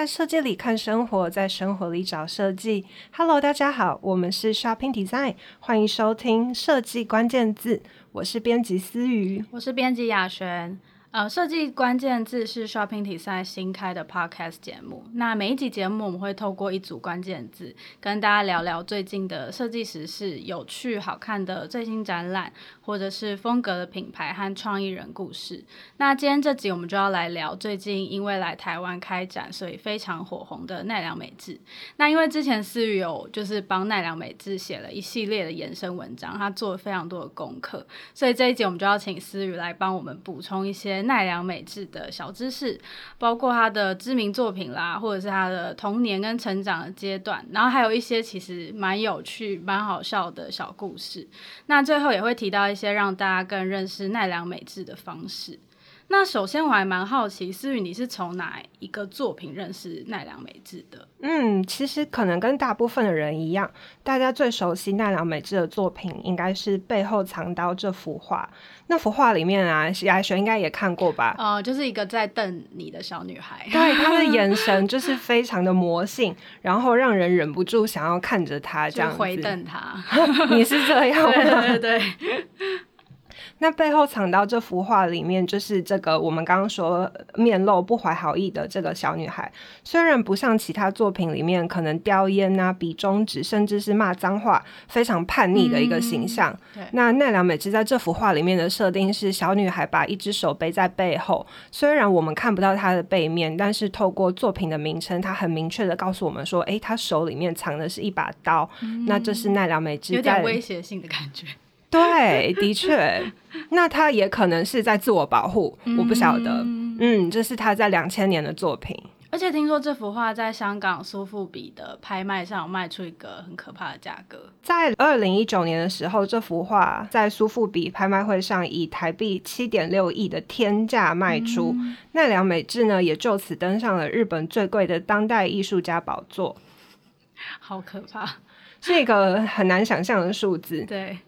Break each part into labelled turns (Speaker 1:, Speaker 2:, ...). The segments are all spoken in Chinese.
Speaker 1: 在设计里看生活，在生活里找设计。Hello，大家好，我们是 Shopping Design，欢迎收听设计关键字。我是编辑思雨，
Speaker 2: 我是编辑雅璇。呃，设计关键字是 Shopping Design 新开的 Podcast 节目。那每一集节目，我们会透过一组关键字，跟大家聊聊最近的设计时事、有趣好看的最新展览，或者是风格的品牌和创意人故事。那今天这集我们就要来聊最近因为来台湾开展，所以非常火红的奈良美智。那因为之前思雨有就是帮奈良美智写了一系列的延伸文章，他做了非常多的功课，所以这一集我们就要请思雨来帮我们补充一些。奈良美智的小知识，包括他的知名作品啦，或者是他的童年跟成长的阶段，然后还有一些其实蛮有趣、蛮好笑的小故事。那最后也会提到一些让大家更认识奈良美智的方式。那首先我还蛮好奇，思雨你是从哪一个作品认识奈良美智的？
Speaker 1: 嗯，其实可能跟大部分的人一样，大家最熟悉奈良美智的作品应该是《背后藏刀》这幅画。那幅画里面啊，雅璇应该也看过吧？
Speaker 2: 哦、呃，就是一个在瞪你的小女孩，
Speaker 1: 对，她的眼神就是非常的魔性，然后让人忍不住想要看着她这样子
Speaker 2: 回瞪她。
Speaker 1: 你是这样吗？
Speaker 2: 对 对对。
Speaker 1: 那背后藏到这幅画里面，就是这个我们刚刚说面露不怀好意的这个小女孩，虽然不像其他作品里面可能叼烟啊、比中指，甚至是骂脏话，非常叛逆的一个形象。
Speaker 2: 嗯、
Speaker 1: 那奈良美智在这幅画里面的设定是小女孩把一只手背在背后，虽然我们看不到她的背面，但是透过作品的名称，她很明确的告诉我们说，哎，她手里面藏的是一把刀。嗯、那这是奈良美智
Speaker 2: 有点威胁性的感觉。
Speaker 1: 对，的确，那他也可能是在自我保护，嗯、我不晓得。嗯，这是他在两千年的作品，
Speaker 2: 而且听说这幅画在香港苏富比的拍卖上卖出一个很可怕的价格。
Speaker 1: 在二零一九年的时候，这幅画在苏富比拍卖会上以台币七点六亿的天价卖出，嗯、奈良美智呢也就此登上了日本最贵的当代艺术家宝座。
Speaker 2: 好可怕，
Speaker 1: 是一个很难想象的数字。
Speaker 2: 对。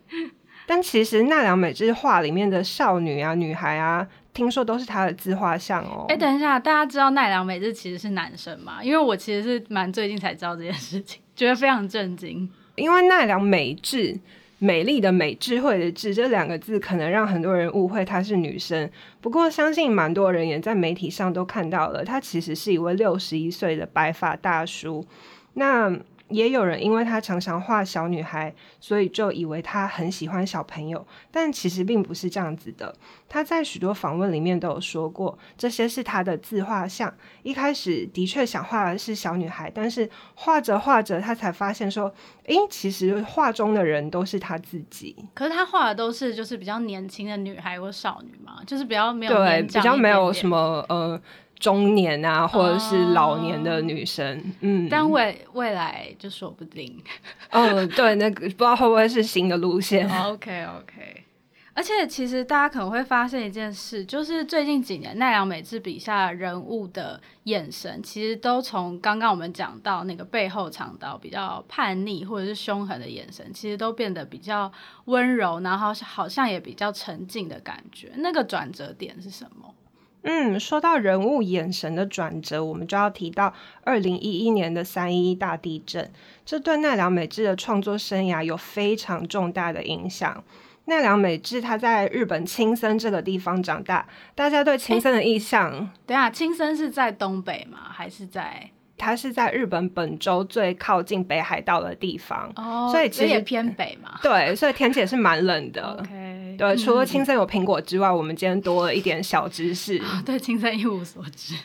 Speaker 1: 但其实奈良美智画里面的少女啊、女孩啊，听说都是她的自画像哦。
Speaker 2: 哎，等一下，大家知道奈良美智其实是男生吗？因为我其实是蛮最近才知道这件事情，觉得非常震惊。
Speaker 1: 因为奈良美智，美丽的美，智慧的智，这两个字可能让很多人误会她是女生。不过相信蛮多人也在媒体上都看到了，她其实是一位六十一岁的白发大叔。那。也有人因为他常常画小女孩，所以就以为他很喜欢小朋友，但其实并不是这样子的。他在许多访问里面都有说过，这些是他的自画像。一开始的确想画的是小女孩，但是画着画着，他才发现说，诶，其实画中的人都是他自己。
Speaker 2: 可是他画的都是就是比较年轻的女孩或少女嘛，就是比较没有
Speaker 1: 对，比较没有什么呃。中年啊，或者是老年的女生，哦、嗯，
Speaker 2: 但未未来就说不定。
Speaker 1: 哦，对，那个不知道会不会是新的路线。
Speaker 2: 哦、OK OK，而且其实大家可能会发现一件事，就是最近几年奈良美智笔下人物的眼神，其实都从刚刚我们讲到那个背后藏刀比较叛逆或者是凶狠的眼神，其实都变得比较温柔，然后好像也比较沉静的感觉。那个转折点是什么？
Speaker 1: 嗯，说到人物眼神的转折，我们就要提到二零一一年的三一一大地震，这对奈良美智的创作生涯有非常重大的影响。奈良美智他在日本青森这个地方长大，大家对青森的印象，
Speaker 2: 欸、等下，青森是在东北吗？还是在？
Speaker 1: 它是在日本本州最靠近北海道的地方，
Speaker 2: 哦，
Speaker 1: 所以其实
Speaker 2: 也偏北嘛。
Speaker 1: 对，所以天气也是蛮冷的。
Speaker 2: OK，
Speaker 1: 对，除了青森有苹果之外，嗯、我们今天多了一点小知识。
Speaker 2: 哦、对，青森一无所知。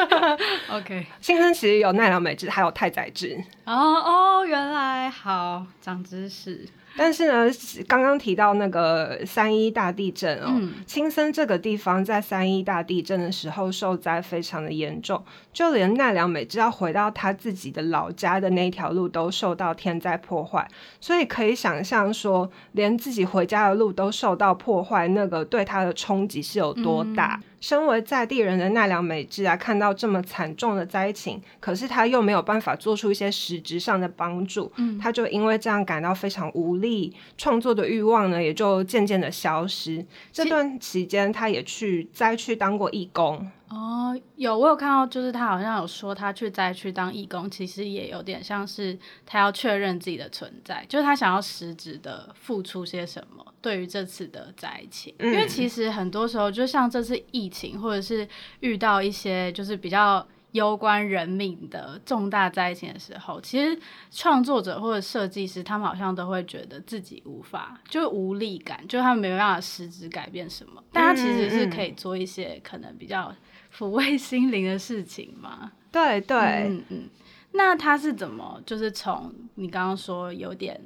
Speaker 2: OK，
Speaker 1: 青森其实有奈良美智，还有太宰治。
Speaker 2: 哦哦，原来好，长知识。
Speaker 1: 但是呢，刚刚提到那个三一大地震哦，嗯、青森这个地方在三一大地震的时候受灾非常的严重，就连奈良美智要回到他自己的老家的那条路都受到天灾破坏，所以可以想象说，连自己回家的路都受到破坏，那个对他的冲击是有多大。身为在地人的奈良美智啊，看到这么惨重的灾情，可是他又没有办法做出一些实质上的帮助，嗯，他就因为这样感到非常无力，创作的欲望呢也就渐渐的消失。这段期间，他也去灾区当过义工。
Speaker 2: 哦，有我有看到，就是他好像有说他去灾区当义工，其实也有点像是他要确认自己的存在，就是他想要实质的付出些什么。对于这次的灾情，因为其实很多时候，就像这次疫情，或者是遇到一些就是比较攸关人命的重大灾情的时候，其实创作者或者设计师他们好像都会觉得自己无法，就无力感，就他们没办法实质改变什么，但他其实是可以做一些可能比较抚慰心灵的事情嘛。
Speaker 1: 对对，
Speaker 2: 嗯嗯。那他是怎么，就是从你刚刚说有点。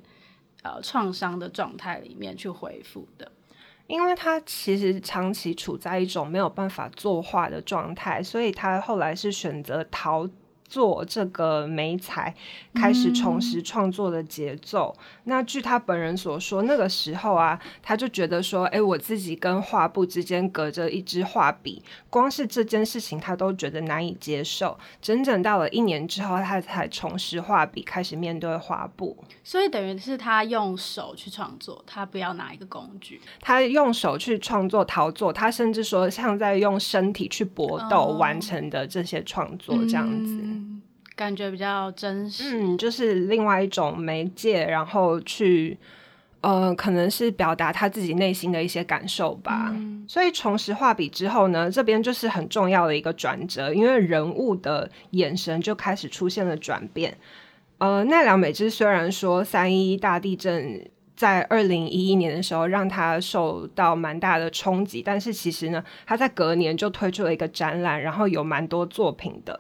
Speaker 2: 呃，创伤的状态里面去恢复的，
Speaker 1: 因为他其实长期处在一种没有办法作画的状态，所以他后来是选择逃。做这个媒材，开始重拾创作的节奏。嗯、那据他本人所说，那个时候啊，他就觉得说，哎，我自己跟画布之间隔着一支画笔，光是这件事情他都觉得难以接受。整整到了一年之后，他才重拾画笔，开始面对画布。
Speaker 2: 所以等于是他用手去创作，他不要拿一个工具，
Speaker 1: 他用手去创作陶作，他甚至说像在用身体去搏斗完成的这些创作这样子。
Speaker 2: 嗯感觉比较真实，
Speaker 1: 嗯，就是另外一种媒介，然后去，呃，可能是表达他自己内心的一些感受吧。嗯、所以重拾画笔之后呢，这边就是很重要的一个转折，因为人物的眼神就开始出现了转变。呃，奈良美智虽然说三一一大地震在二零一一年的时候让他受到蛮大的冲击，但是其实呢，他在隔年就推出了一个展览，然后有蛮多作品的。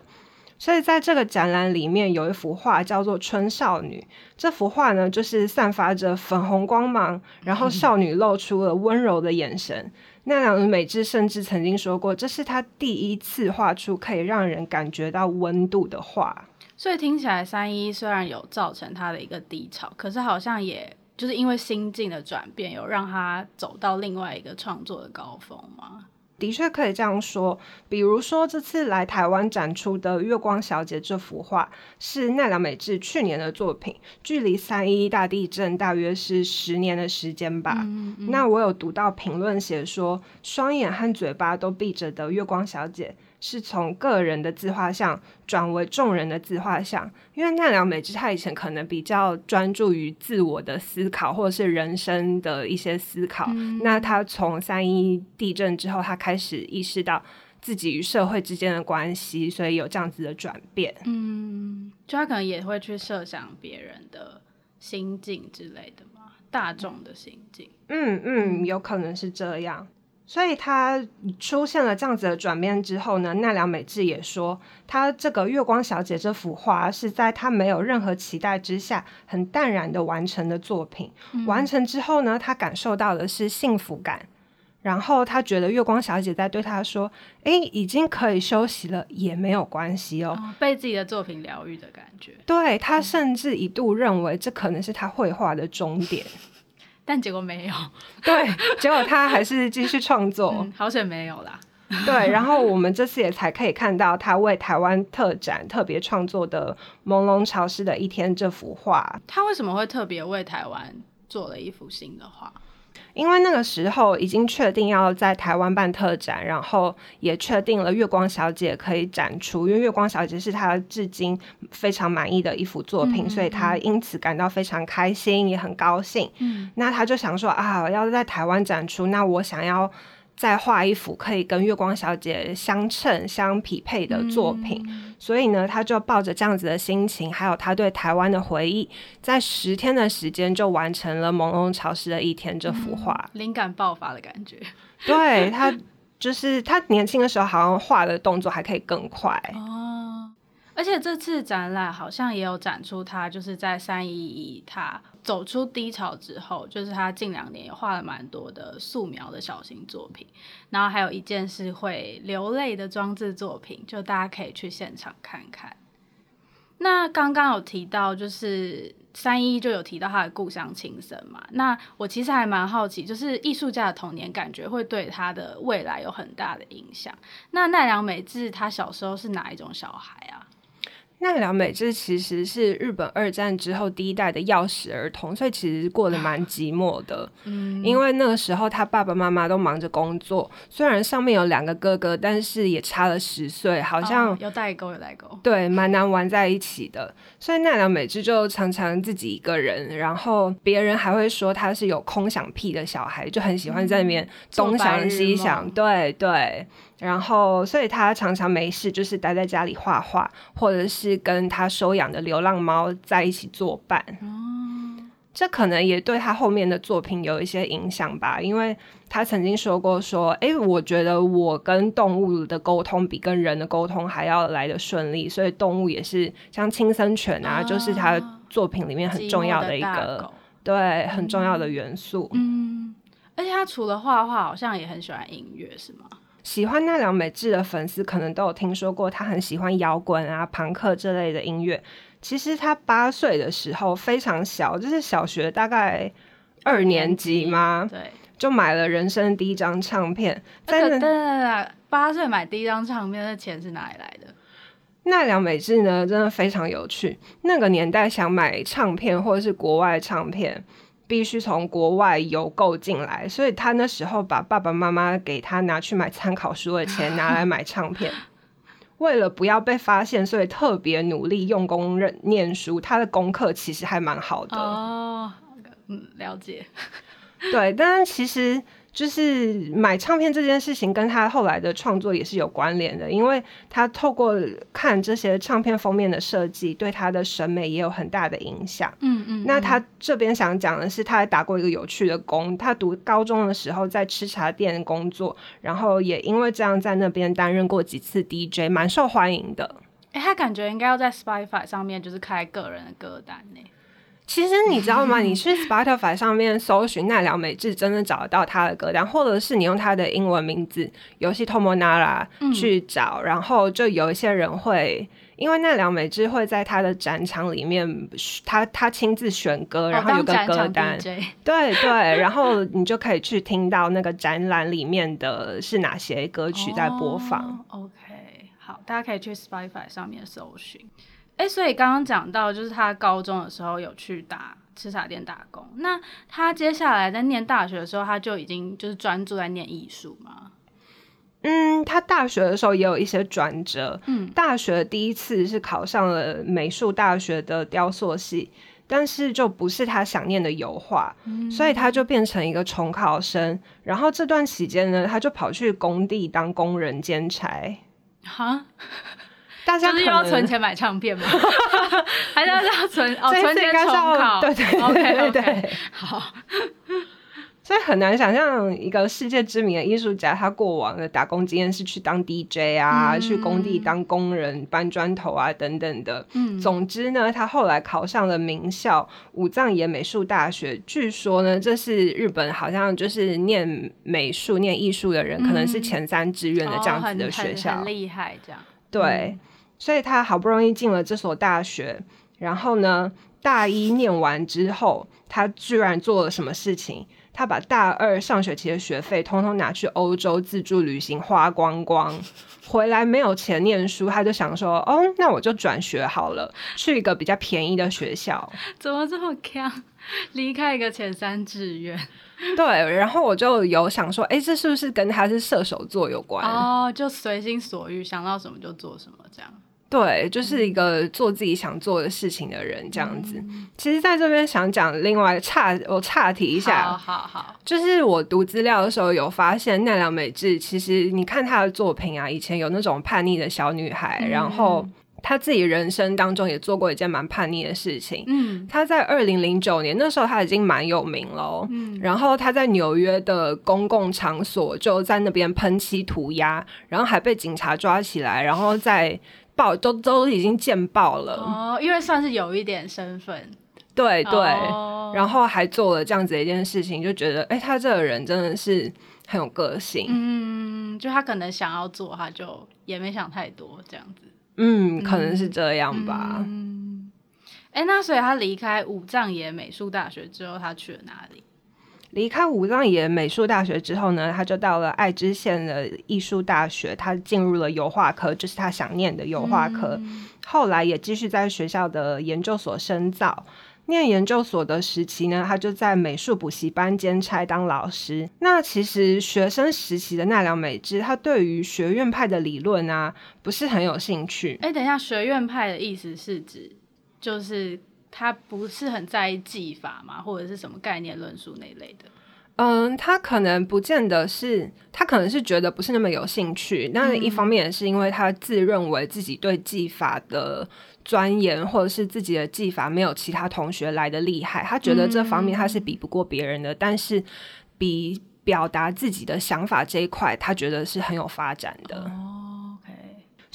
Speaker 1: 所以在这个展览里面有一幅画叫做《春少女》，这幅画呢就是散发着粉红光芒，然后少女露出了温柔的眼神。奈良美智甚至曾经说过，这是她第一次画出可以让人感觉到温度的画。
Speaker 2: 所以听起来三一虽然有造成她的一个低潮，可是好像也就是因为心境的转变，有让她走到另外一个创作的高峰吗？
Speaker 1: 的确可以这样说，比如说这次来台湾展出的《月光小姐》这幅画是奈良美智去年的作品，距离三一大地震大约是十年的时间吧。嗯嗯。那我有读到评论写说，双眼和嘴巴都闭着的月光小姐。是从个人的自画像转为众人的自画像，因为奈良美智他以前可能比较专注于自我的思考或者是人生的一些思考，嗯、那他从三一地震之后，他开始意识到自己与社会之间的关系，所以有这样子的转变。
Speaker 2: 嗯，就他可能也会去设想别人的心境之类的嘛，大众的心境。
Speaker 1: 嗯嗯，有可能是这样。所以他出现了这样子的转变之后呢，奈良美智也说，他这个月光小姐这幅画是在他没有任何期待之下，很淡然的完成的作品。嗯、完成之后呢，他感受到的是幸福感，然后他觉得月光小姐在对他说：“哎，已经可以休息了，也没有关系哦。”
Speaker 2: 被自己的作品疗愈的感觉。
Speaker 1: 对，他甚至一度认为这可能是他绘画的终点。
Speaker 2: 但结果没有，
Speaker 1: 对，结果他还是继续创作，
Speaker 2: 嗯、好险没有啦。
Speaker 1: 对，然后我们这次也才可以看到他为台湾特展特别创作的《朦胧潮湿的一天》这幅画。
Speaker 2: 他为什么会特别为台湾做了一幅新的画？
Speaker 1: 因为那个时候已经确定要在台湾办特展，然后也确定了《月光小姐》可以展出，因为《月光小姐》是她至今非常满意的一幅作品，嗯、所以她因此感到非常开心，也很高兴。嗯，那她就想说啊，要在台湾展出，那我想要。再画一幅可以跟月光小姐相称、相匹配的作品，嗯、所以呢，他就抱着这样子的心情，还有他对台湾的回忆，在十天的时间就完成了《朦胧潮湿的一天》这幅画，
Speaker 2: 灵、嗯、感爆发的感觉。
Speaker 1: 对，他，就是他年轻的时候，好像画的动作还可以更快。
Speaker 2: 哦，而且这次展览好像也有展出他，就是在三一一他。走出低潮之后，就是他近两年也画了蛮多的素描的小型作品，然后还有一件是会流泪的装置作品，就大家可以去现场看看。那刚刚有提到，就是三一就有提到他的故乡青森嘛，那我其实还蛮好奇，就是艺术家的童年感觉会对他的未来有很大的影响。那奈良美智他小时候是哪一种小孩啊？
Speaker 1: 奈良美智其实是日本二战之后第一代的钥匙儿童，所以其实过得蛮寂寞的。嗯，因为那个时候他爸爸妈妈都忙着工作，虽然上面有两个哥哥，但是也差了十岁，好像、哦、
Speaker 2: 有代沟，有代沟。
Speaker 1: 对，蛮难玩在一起的。所以奈良美智就常常自己一个人，然后别人还会说他是有空想癖的小孩，就很喜欢在那边东想西想。对对。然后，所以他常常没事就是待在家里画画，或者是跟他收养的流浪猫在一起作伴。哦，这可能也对他后面的作品有一些影响吧，因为他曾经说过说，哎，我觉得我跟动物的沟通比跟人的沟通还要来得顺利，所以动物也是像青森犬啊，哦，就是他作品里面很重要的一个，对，很重要的元素。
Speaker 2: 嗯，而且他除了画画，好像也很喜欢音乐，是吗？
Speaker 1: 喜欢奈良美智的粉丝可能都有听说过，他很喜欢摇滚啊、朋克这类的音乐。其实他八岁的时候非常小，就是小学大概二年级吗，
Speaker 2: 对，
Speaker 1: 就买了人生第一张唱片。
Speaker 2: 对对对对，八岁买第一张唱片，那钱是哪里来的？
Speaker 1: 奈良美智呢，真的非常有趣。那个年代想买唱片或者是国外唱片，必须从国外邮购进来，所以他那时候把爸爸妈妈给他拿去买参考书的钱拿来买唱片。为了不要被发现，所以特别努力用功认念书。他的功课其实还蛮好的。
Speaker 2: 哦，嗯，了解。
Speaker 1: 对，但其实。就是买唱片这件事情跟他后来的创作也是有关联的，因为他透过看这些唱片封面的设计，对他的审美也有很大的影响。嗯，嗯嗯。那他这边想讲的是，他还打过一个有趣的工。他读高中的时候在吃茶店工作，然后也因为这样在那边担任过几次 DJ，蛮受欢迎的。
Speaker 2: 哎、欸，他感觉应该要在 Spotify 上面就是开个人的歌单呢。
Speaker 1: 其实你知道吗？你去 Spotify 上面搜寻奈良美智，真的找得到他的歌单，或者是你用他的英文名字游戏 Tomonara 去找，嗯，然后就有一些人会，因为奈良美智会在他的展场里面，他他亲自选歌，然后有个歌单，对对，然后你就可以去听到那个展览里面的是哪些歌曲在播放。
Speaker 2: Oh, OK，好，大家可以去 Spotify 上面搜寻。哎、欸，所以刚刚讲到，就是他高中的时候有去打吃茶店打工。那他接下来在念大学的时候，他就已经就是专注在念艺术吗？
Speaker 1: 嗯，他大学的时候也有一些转折。嗯，大学第一次是考上了美术大学的雕塑系，但是就不是他想念的油画，嗯，所以他就变成一个重考生。然后这段期间呢，他就跑去工地当工人兼差。哈？大家
Speaker 2: 就是要存钱买唱片吗？还是要存哦？存钱重考？
Speaker 1: 对对对对对，对，
Speaker 2: 对，好。
Speaker 1: 所以很难想象一个世界知名的艺术家，他过往的打工经验是去当 DJ 啊，嗯、去工地当工人搬砖头啊等等的。嗯，总之呢，他后来考上了名校武藏野美术大学。据说呢，这是日本好像就是念美术、念艺术的人、嗯，可能是前三志愿的这样子的学校，
Speaker 2: 哦、很厉害这样。
Speaker 1: 对。嗯所以他好不容易进了这所大学，然后呢，大一念完之后，他居然做了什么事情？他把大二上学期的学费通通拿去欧洲自助旅行花光光，回来没有钱念书，他就想说：“哦，那我就转学好了，去一个比较便宜的学校。”
Speaker 2: 怎么这么强？离开一个前三志愿？
Speaker 1: 对，然后我就有想说：“哎，这是不是跟他是射手座有关？”
Speaker 2: 哦，就随心所欲，想到什么就做什么，这样。
Speaker 1: 对，就是一个做自己想做的事情的人，这样子。嗯、其实，在这边想讲另外岔，我岔题一下。
Speaker 2: 好好好，
Speaker 1: 就是我读资料的时候有发现，奈良美智其实你看她的作品啊，以前有那种叛逆的小女孩，嗯、然后她自己人生当中也做过一件蛮叛逆的事情。嗯，她在二零零九年那时候，她已经蛮有名了。嗯，然后她在纽约的公共场所就在那边喷漆涂鸦，然后还被警察抓起来，然后在。报都都已经见爆了。
Speaker 2: 哦，因为算是有一点身份，
Speaker 1: 对对、哦，然后还做了这样子的一件事情，就觉得哎、欸，他这个人真的是很有个性，
Speaker 2: 嗯，就他可能想要做，他就也没想太多这样子，
Speaker 1: 嗯，可能是这样吧，
Speaker 2: 嗯，哎、欸，那所以他离开武藏野美术大学之后，他去了哪里？
Speaker 1: 离开武藏野美术大学之后呢，他就到了爱知县的艺术大学，他进入了油画科，就是他想念的油画科。嗯。后来也继续在学校的研究所深造。念研究所的时期呢，他就在美术补习班兼差当老师。那其实学生时期的奈良美智，他对于学院派的理论啊，不是很有兴趣。
Speaker 2: 哎，等一下，学院派的意思是指就是他不是很在意技法嘛，或者是什么概念论述那一类的？
Speaker 1: 嗯，他可能不见得是，他可能是觉得不是那么有兴趣。那一方面也是因为他自认为自己对技法的钻研，或者是自己的技法没有其他同学来的厉害，他觉得这方面他是比不过别人的。嗯、但是比表达自己的想法这一块，他觉得是很有发展的。哦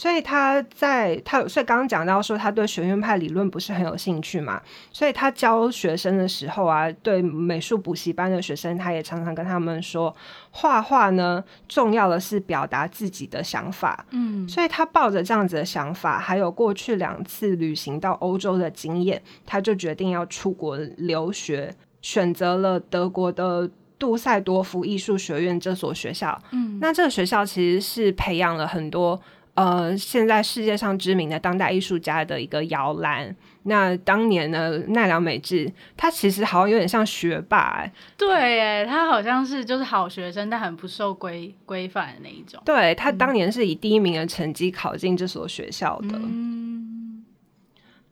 Speaker 1: 所以他在他，所以刚刚讲到说他对学院派理论不是很有兴趣嘛，所以他教学生的时候啊，对美术补习班的学生，他也常常跟他们说，画画呢，重要的是表达自己的想法。嗯，所以他抱着这样子的想法，还有过去两次旅行到欧洲的经验，他就决定要出国留学，选择了德国的杜塞多夫艺术学院这所学校。嗯，那这个学校其实是培养了很多。呃，现在世界上知名的当代艺术家的一个摇篮。那当年呢，奈良美智，他其实好像有点像学霸欸。
Speaker 2: 对，哎，他好像是就是好学生，但很不受规规范的那一种。
Speaker 1: 对，他当年是以第一名的成绩考进这所学校的。嗯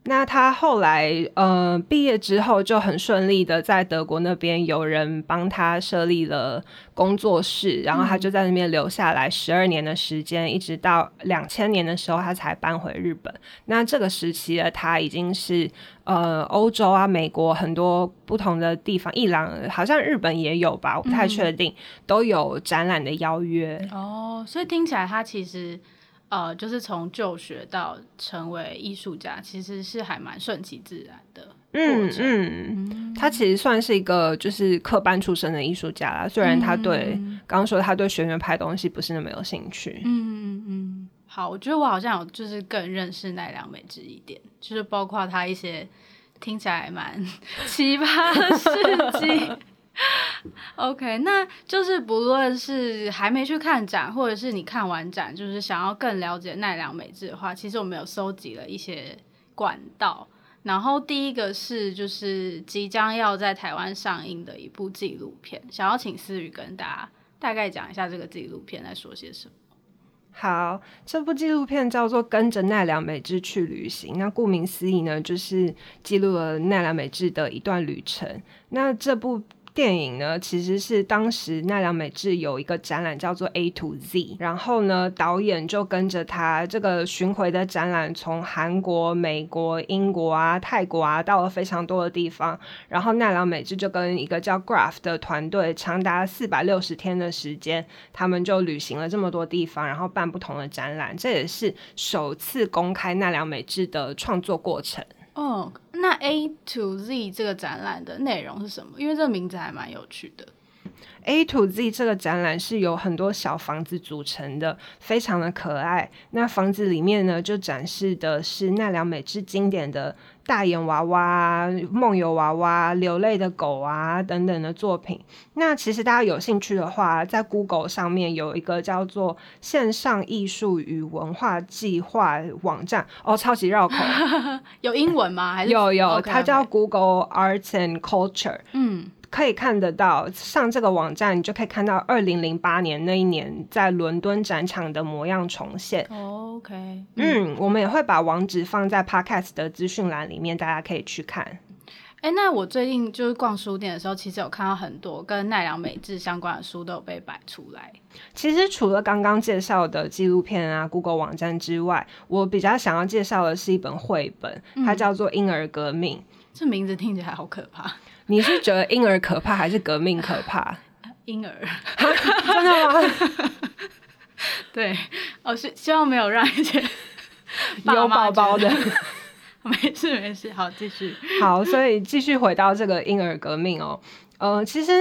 Speaker 1: 那他后来呃毕业之后就很顺利的在德国那边有人帮他设立了工作室，然后他就在那边留下来十二年的时间，嗯、一直到两千年的时候他才搬回日本。那这个时期的他已经是呃欧洲啊、美国很多不同的地方，伊朗好像日本也有吧，我不太确定，嗯、都有展览的邀约。
Speaker 2: 哦，所以听起来他其实。呃，就是从就学到成为艺术家，其实是还蛮顺其自然的。
Speaker 1: 嗯嗯，他其实算是一个就是科班出身的艺术家啦，虽然他对刚刚、嗯、说他对学院派东西不是那么有兴趣。嗯
Speaker 2: 嗯，好，我觉得我好像有就是更认识奈良美智一点，就是包括他一些听起来蛮 奇葩的事迹。OK，那就是不论是还没去看展，或者是你看完展，就是想要更了解奈良美智的话，其实我们有收集了一些管道。然后第一个是就是即将要在台湾上映的一部纪录片，想要请思雨跟大家大概讲一下这个纪录片在说些什么。
Speaker 1: 好，这部纪录片叫做《跟着奈良美智去旅行》，那顾名思义呢，就是记录了奈良美智的一段旅程。那这部。电影呢，其实是当时奈良美智有一个展览叫做 A to Z，然后呢，导演就跟着他这个巡回的展览，从韩国、美国、英国啊、泰国啊，到了非常多的地方。然后奈良美智就跟一个叫 Graph 的团队，长达四百六十天的时间，他们就旅行了这么多地方，然后办不同的展览。这也是首次公开奈良美智的创作过程。
Speaker 2: 哦，那 A to Z 这个展览的内容是什么？因为这个名字还蛮有趣的。
Speaker 1: A to Z 这个展览是由很多小房子组成的，非常的可爱。那房子里面呢，就展示的是奈良美智经典的大眼娃娃、梦游娃娃、流泪的狗啊等等的作品。那其实大家有兴趣的话，在 Google 上面有一个叫做“线上艺术与文化计划”网站哦，超级绕口。
Speaker 2: 有英文吗？还是
Speaker 1: 有有，okay. 它叫 Google Arts and Culture。嗯。可以看得到，上这个网站你就可以看到二零零八年那一年在伦敦展场的模样重现。
Speaker 2: Oh, OK，嗯，
Speaker 1: 嗯，我们也会把网址放在 Podcast 的资讯栏里面，大家可以去看。
Speaker 2: 哎、欸，那我最近就是逛书店的时候，其实有看到很多跟奈良美智相关的书都有被摆出来。
Speaker 1: 其实除了刚刚介绍的纪录片啊、Google 网站之外，我比较想要介绍的是一本绘本，它叫做《婴儿革命》。嗯，
Speaker 2: 这名字听起来好可怕。
Speaker 1: 你是觉得婴儿可怕还是革命可怕？
Speaker 2: 婴儿，
Speaker 1: 真的吗？
Speaker 2: 对，我、哦、是希望没有让一些
Speaker 1: 有宝宝的。
Speaker 2: 没事没事，好继续。
Speaker 1: 好，所以继续回到这个婴儿革命哦。呃，其实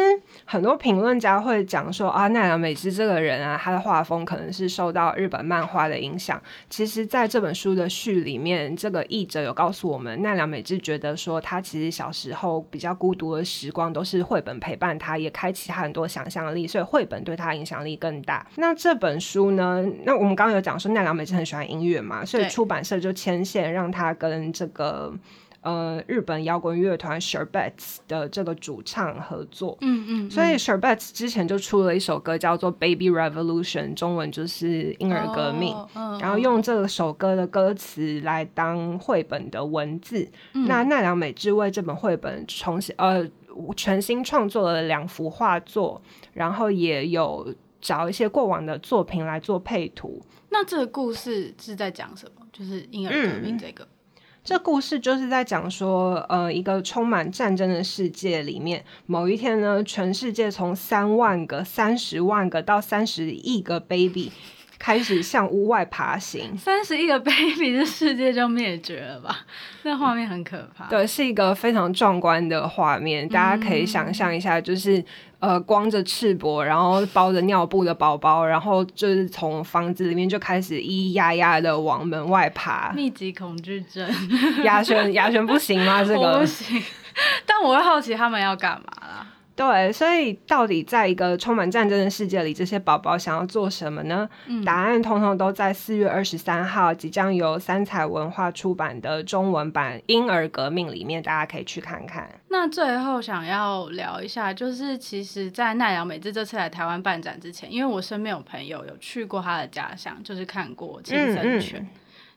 Speaker 1: 很多评论家会讲说啊，奈良美智这个人啊，他的画风可能是受到日本漫画的影响。其实，在这本书的序里面，这个译者有告诉我们，奈良美智觉得说，他其实小时候比较孤独的时光都是绘本陪伴他，也开启他很多想象力，所以绘本对他影响力更大。那这本书呢？那我们刚刚有讲说，奈良美智很喜欢音乐嘛，所以出版社就牵线让他跟这个。呃，日本摇滚乐团 Sherbettes 的这个主唱合作，嗯嗯，嗯，所以 Sherbettes 之前就出了一首歌叫做《Baby Revolution》，中文就是婴儿革命，然后用这首歌的歌词来当绘本的文字。嗯、那奈良美智为这本绘本重新呃全新创作了两幅画作，然后也有找一些过往的作品来做配图。
Speaker 2: 那这个故事是在讲什么？就是婴儿革命这个。嗯
Speaker 1: 这故事就是在讲说，呃，一个充满战争的世界里面，某一天呢，全世界从三万个、三十万个到三十亿个 baby 开始向屋外爬行。
Speaker 2: 三十亿个 baby，这世界就灭绝了吧？那画面很可怕。
Speaker 1: 对，是一个非常壮观的画面，大家可以想象一下，就是。呃，光着赤膊，然后包着尿布的宝宝，然后就是从房子里面就开始咿咿呀呀的往门外爬。
Speaker 2: 密集恐惧症，
Speaker 1: 雅璇，雅璇不行吗？这个
Speaker 2: 不行，但我会好奇他们要干嘛啦。
Speaker 1: 对，所以到底在一个充满战争的世界里，这些宝宝想要做什么呢？嗯、答案通通都在四月二十三号即将由三彩文化出版的中文版《婴儿革命》里面，大家可以去看看。
Speaker 2: 那最后想要聊一下，就是其实，在奈良美智这次来台湾办展之前，因为我身边有朋友有去过他的家乡，就是看过青森犬。嗯嗯、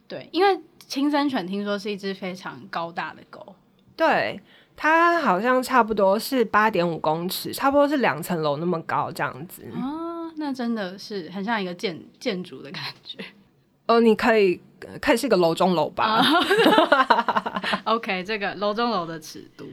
Speaker 2: 对，因为青森犬听说是一只非常高大的狗。
Speaker 1: 对。它好像差不多是八点五公尺，差不多是两层楼那么高这样子。
Speaker 2: 哦，那真的是很像一个建建筑的感觉。
Speaker 1: 哦，你可以可以是一个楼中楼吧。
Speaker 2: Oh. OK，这个楼中楼的尺度。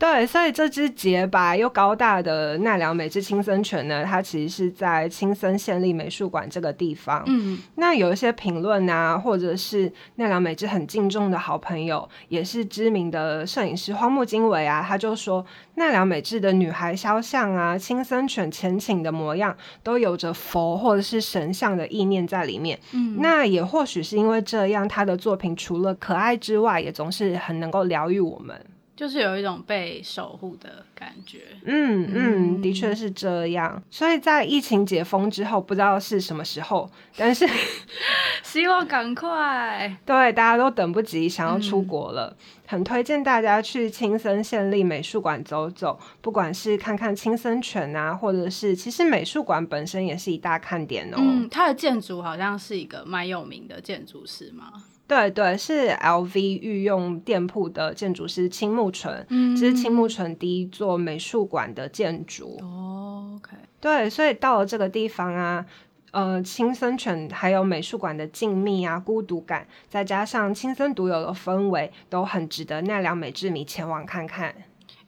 Speaker 1: 对，所以这只洁白又高大的奈良美智青森犬呢，它其实是在青森县立美术馆这个地方。嗯，那有一些评论啊，或者是奈良美智很敬重的好朋友，也是知名的摄影师荒木经惟啊，他就说奈良美智的女孩肖像啊，青森犬前倾的模样，都有着佛或者是神像的意念在里面。嗯，那也或许是因为这样，他的作品除了可爱之外，也总是很能够疗愈我们。
Speaker 2: 就是有一种被守护的感觉，
Speaker 1: 嗯嗯，的确是这样。所以在疫情解封之后，不知道是什么时候，但是
Speaker 2: 希望赶快。
Speaker 1: 对，大家都等不及，想要出国了，嗯、很推荐大家去青森县立美术馆走走，不管是看看青森犬啊，或者是其实美术馆本身也是一大看点哦。
Speaker 2: 嗯，它的建筑好像是一个蛮有名的建筑师吗？
Speaker 1: 对对，是 LV 御用店铺的建筑师青木纯，嗯，这是青木纯第一座美术馆的建筑。
Speaker 2: 哦，OK。
Speaker 1: 对，所以到了这个地方啊，呃，青森犬还有美术馆的静谧啊、孤独感，再加上青森独有的氛围，都很值得奈良美智迷前往看看。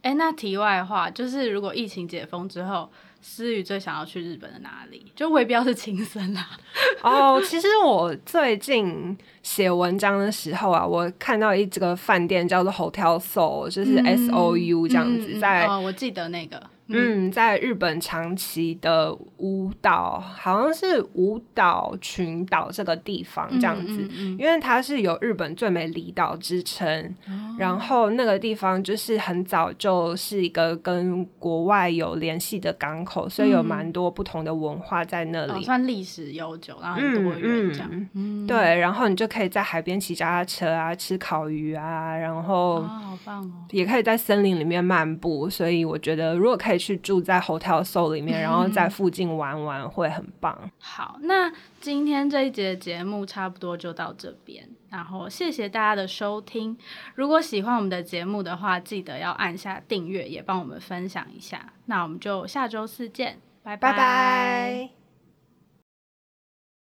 Speaker 2: 哎，那题外话就是，如果疫情解封之后，思雨最想要去日本的哪里？就未必要是青森啊。
Speaker 1: 哦，其实我最近写文章的时候啊，我看到一这个饭店叫做 Hotel Soul，就是 S O U 这样子，
Speaker 2: 嗯、
Speaker 1: 在、
Speaker 2: 哦，我记得那个。
Speaker 1: 嗯，在日本长崎的舞蹈，好像是舞蹈群岛这个地方这样子，嗯嗯嗯、因为它是有日本最美离岛之称，哦、然后那个地方就是很早就是一个跟国外有联系的港口，所以有蛮多不同的文化在那里，
Speaker 2: 哦、算历史悠久，然后很多元这样。
Speaker 1: 对，然后你就可以在海边骑脚踏车啊，吃烤鱼啊，然后、哦、好棒哦，也可以在森林里面漫步，所以我觉得如果可以。去住在 Hotel Soul 里面，然后在附近玩玩，会很棒。
Speaker 2: 好，那今天这一节节目差不多就到这边，然后谢谢大家的收听。如果喜欢我们的节目的话，记得要按下订阅，也帮我们分享一下。那我们就下周四见。拜拜。